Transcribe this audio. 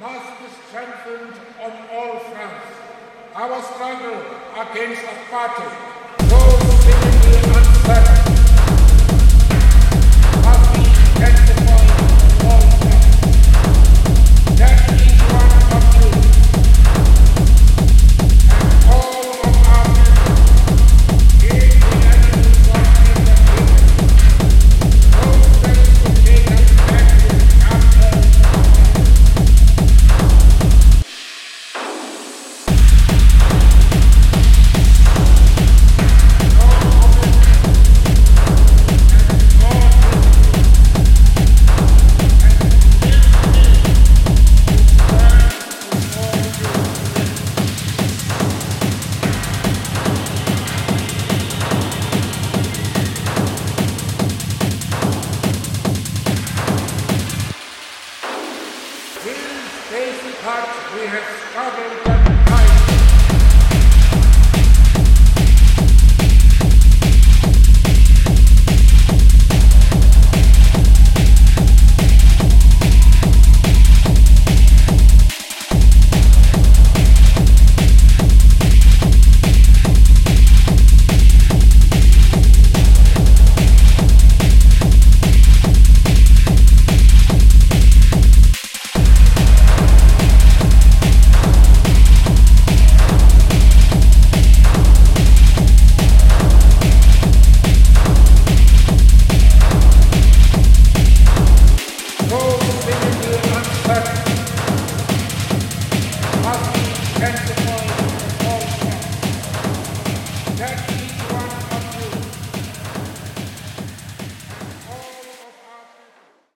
must be strengthened on all fronts. Our struggle against apartheid, parts we have struggled and tried. Thank you.